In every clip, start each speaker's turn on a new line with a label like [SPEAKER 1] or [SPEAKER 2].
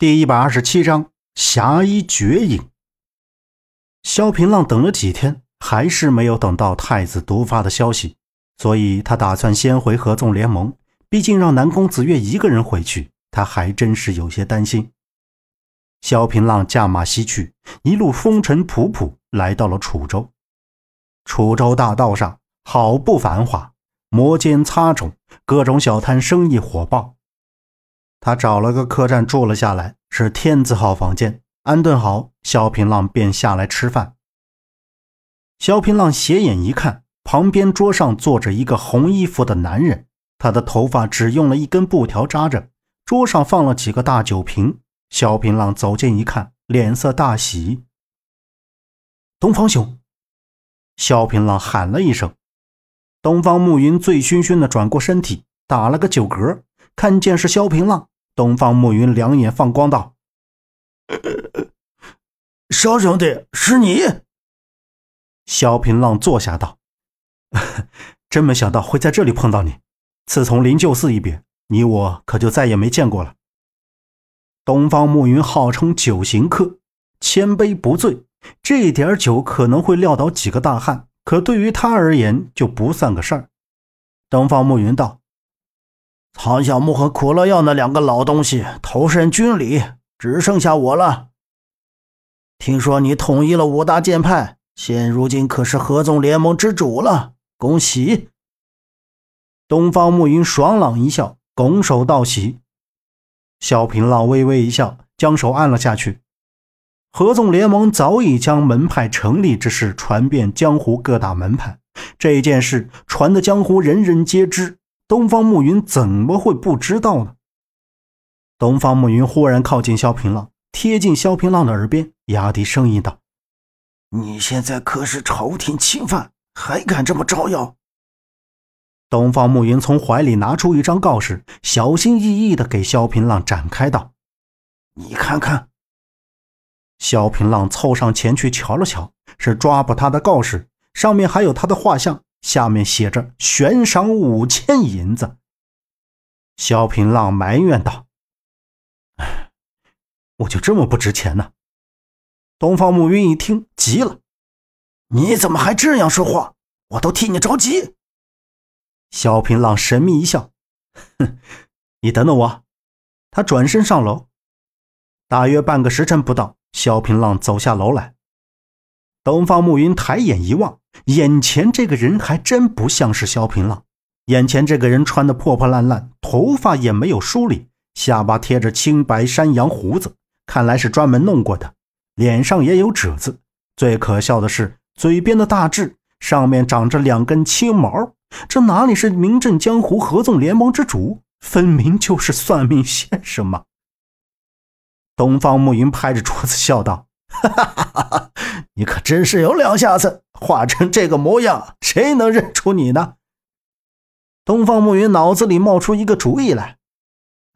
[SPEAKER 1] 第一百二十七章侠医绝影。萧平浪等了几天，还是没有等到太子毒发的消息，所以他打算先回合纵联盟。毕竟让南宫子月一个人回去，他还真是有些担心。萧平浪驾马西去，一路风尘仆仆，来到了楚州。楚州大道上好不繁华，摩肩擦踵，各种小摊生意火爆。他找了个客栈住了下来，是天字号房间。安顿好，萧平浪便下来吃饭。萧平浪斜眼一看，旁边桌上坐着一个红衣服的男人，他的头发只用了一根布条扎着。桌上放了几个大酒瓶。萧平浪走近一看，脸色大喜。东方兄，萧平浪喊了一声。东方暮云醉醺醺的转过身体，打了个酒嗝，看见是萧平浪。东方暮云两眼放光道：“
[SPEAKER 2] 萧兄弟，是你。”
[SPEAKER 1] 萧平浪坐下道：“真没想到会在这里碰到你。自从灵鹫寺一别，你我可就再也没见过了。”东方暮云号称酒行客，千杯不醉，这点酒可能会撂倒几个大汉，可对于他而言就不算个事儿。东方暮云道。
[SPEAKER 2] 苍小木和苦乐药那两个老东西投身军里，只剩下我了。听说你统一了五大剑派，现如今可是合纵联盟之主了，恭喜！
[SPEAKER 1] 东方暮云爽朗一笑，拱手道喜。萧平浪微微一笑，将手按了下去。合纵联盟早已将门派成立之事传遍江湖各大门派，这件事传的江湖人人皆知。东方暮云怎么会不知道呢？东方暮云忽然靠近萧平浪，贴近萧平浪的耳边，压低声音道：“
[SPEAKER 2] 你现在可是朝廷钦犯，还敢这么招摇？”
[SPEAKER 1] 东方暮云从怀里拿出一张告示，小心翼翼地给萧平浪展开道：“
[SPEAKER 2] 你看看。”
[SPEAKER 1] 萧平浪凑上前去瞧了瞧，是抓捕他的告示，上面还有他的画像。下面写着“悬赏五千银子”。萧平浪埋怨道：“，我就这么不值钱呢？”东方暮云一听急了：“
[SPEAKER 2] 你怎么还这样说话？我都替你着急。”
[SPEAKER 1] 萧平浪神秘一笑：“哼，你等等我。”他转身上楼。大约半个时辰不到，萧平浪走下楼来。东方暮云抬眼一望。眼前这个人还真不像是萧平浪。眼前这个人穿的破破烂烂，头发也没有梳理，下巴贴着青白山羊胡子，看来是专门弄过的。脸上也有褶子，最可笑的是嘴边的大痣上面长着两根青毛。这哪里是名震江湖合纵联盟之主，分明就是算命先生嘛！东方暮云拍着桌子笑道：“哈哈哈哈哈！你可真是有两下子。”画成这个模样，谁能认出你呢？东方暮云脑子里冒出一个主意来：“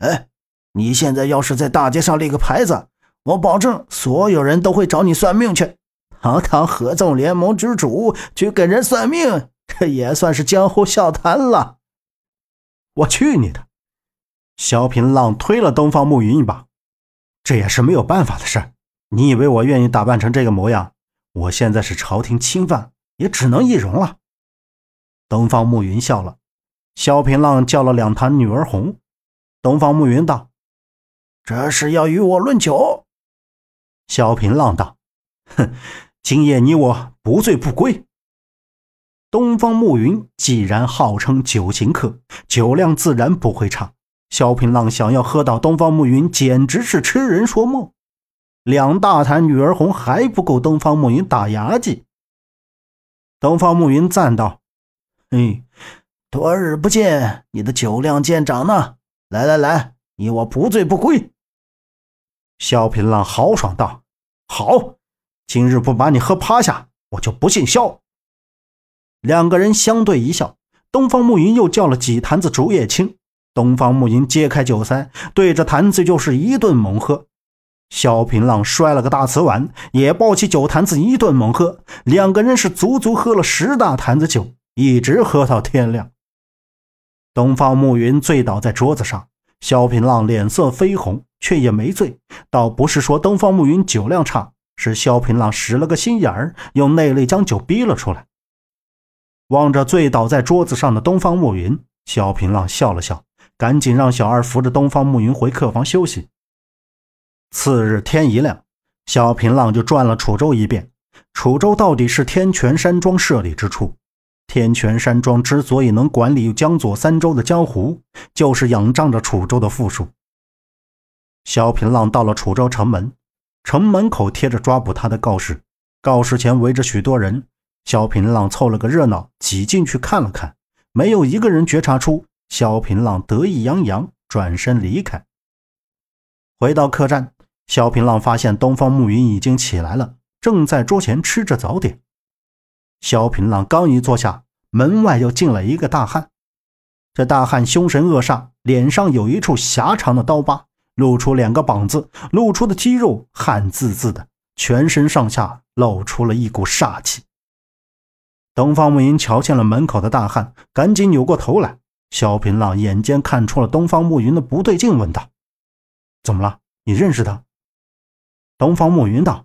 [SPEAKER 2] 哎，你现在要是在大街上立个牌子，我保证所有人都会找你算命去。堂堂合纵联盟之主去给人算命，这也算是江湖笑谈了。”
[SPEAKER 1] 我去你的！萧平浪推了东方暮云一把：“这也是没有办法的事。你以为我愿意打扮成这个模样？”我现在是朝廷钦犯，也只能易容了。东方暮云笑了。萧平浪叫了两坛女儿红。东方暮云道：“
[SPEAKER 2] 这是要与我论酒。”
[SPEAKER 1] 萧平浪道：“哼，今夜你我不醉不归。”东方暮云既然号称酒行客，酒量自然不会差。萧平浪想要喝到东方暮云，简直是痴人说梦。两大坛女儿红还不够东方暮云打牙祭。东方暮云赞道：“
[SPEAKER 2] 嘿，多日不见，你的酒量见长呢。来来来，你我不醉不归。”
[SPEAKER 1] 萧平浪豪爽道：“好，今日不把你喝趴下，我就不姓萧。”两个人相对一笑。东方暮云又叫了几坛子竹叶青。东方暮云揭开酒塞，对着坛子就是一顿猛喝。萧平浪摔了个大瓷碗，也抱起酒坛子一顿猛喝。两个人是足足喝了十大坛子酒，一直喝到天亮。东方暮云醉倒在桌子上，萧平浪脸色绯红，却也没醉。倒不是说东方暮云酒量差，是萧平浪使了个心眼儿，用内力将酒逼了出来。望着醉倒在桌子上的东方暮云，萧平浪笑了笑，赶紧让小二扶着东方暮云回客房休息。次日天一亮，萧平浪就转了楚州一遍。楚州到底是天泉山庄设立之处。天泉山庄之所以能管理江左三州的江湖，就是仰仗着楚州的富庶。萧平浪到了楚州城门，城门口贴着抓捕他的告示，告示前围着许多人。萧平浪凑了个热闹，挤进去看了看，没有一个人觉察出萧平浪得意洋洋，转身离开。回到客栈，萧平浪发现东方暮云已经起来了，正在桌前吃着早点。萧平浪刚一坐下，门外又进来一个大汉。这大汉凶神恶煞，脸上有一处狭长的刀疤，露出两个膀子，露出的肌肉汗滋滋的，全身上下露出了一股煞气。东方暮云瞧见了门口的大汉，赶紧扭过头来。萧平浪眼尖看出了东方暮云的不对劲，问道：“怎么了？你认识他？”东方暮云道：“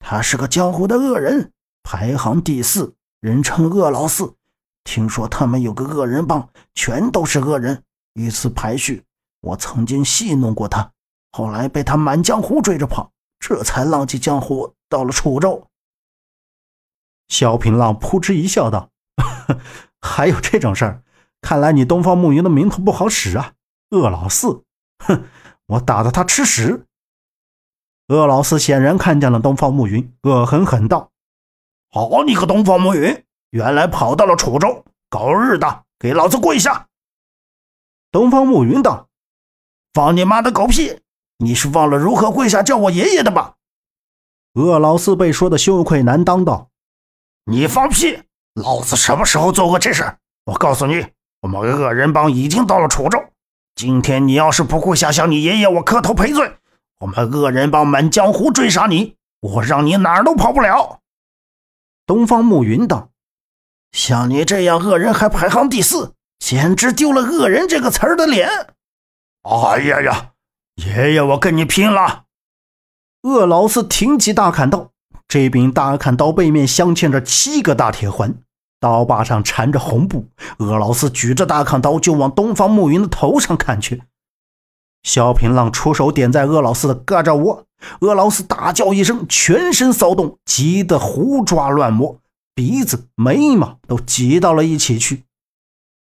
[SPEAKER 2] 他是个江湖的恶人。”排行第四，人称恶老四。听说他们有个恶人帮，全都是恶人。一次排序，我曾经戏弄过他，后来被他满江湖追着跑，这才浪迹江湖到了楚州。
[SPEAKER 1] 萧平浪扑哧一笑，道：“ 还有这种事儿？看来你东方暮云的名头不好使啊！恶老四，哼，我打得他吃屎！”恶老四显然看见了东方暮云，恶狠狠道。
[SPEAKER 2] 好你个东方暮云，原来跑到了楚州，狗日的，给老子跪下！
[SPEAKER 1] 东方暮云道：“
[SPEAKER 2] 放你妈的狗屁！你是忘了如何跪下叫我爷爷的吧？”
[SPEAKER 1] 恶老四被说的羞愧难当，道：“
[SPEAKER 2] 你放屁！老子什么时候做过这事？我告诉你，我们恶人帮已经到了楚州。今天你要是不跪下向你爷爷我磕头赔罪，我们恶人帮满江湖追杀你，我让你哪儿都跑不了。”
[SPEAKER 1] 东方暮云道：“
[SPEAKER 2] 像你这样恶人还排行第四，简直丢了‘恶人’这个词儿的脸！”哎呀呀，爷爷，我跟你拼了！
[SPEAKER 1] 恶老四挺起大砍刀，这柄大砍刀背面镶嵌着七个大铁环，刀把上缠着红布。恶老四举着大砍刀就往东方暮云的头上砍去。萧平浪出手点在恶老四的胳肢窝。恶老四大叫一声，全身骚动，急得胡抓乱摸，鼻子、眉毛都挤到了一起去。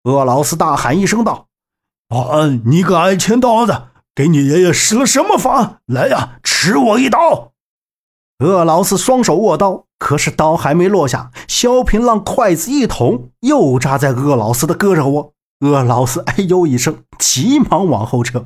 [SPEAKER 1] 恶老四大喊一声道：“
[SPEAKER 2] 啊，你个爱钱刀子，给你爷爷施了什么法？来呀，吃我一刀！”
[SPEAKER 1] 恶老四双手握刀，可是刀还没落下，萧平浪筷子一捅，又扎在恶老四的胳肢窝。恶老四哎呦一声，急忙往后撤。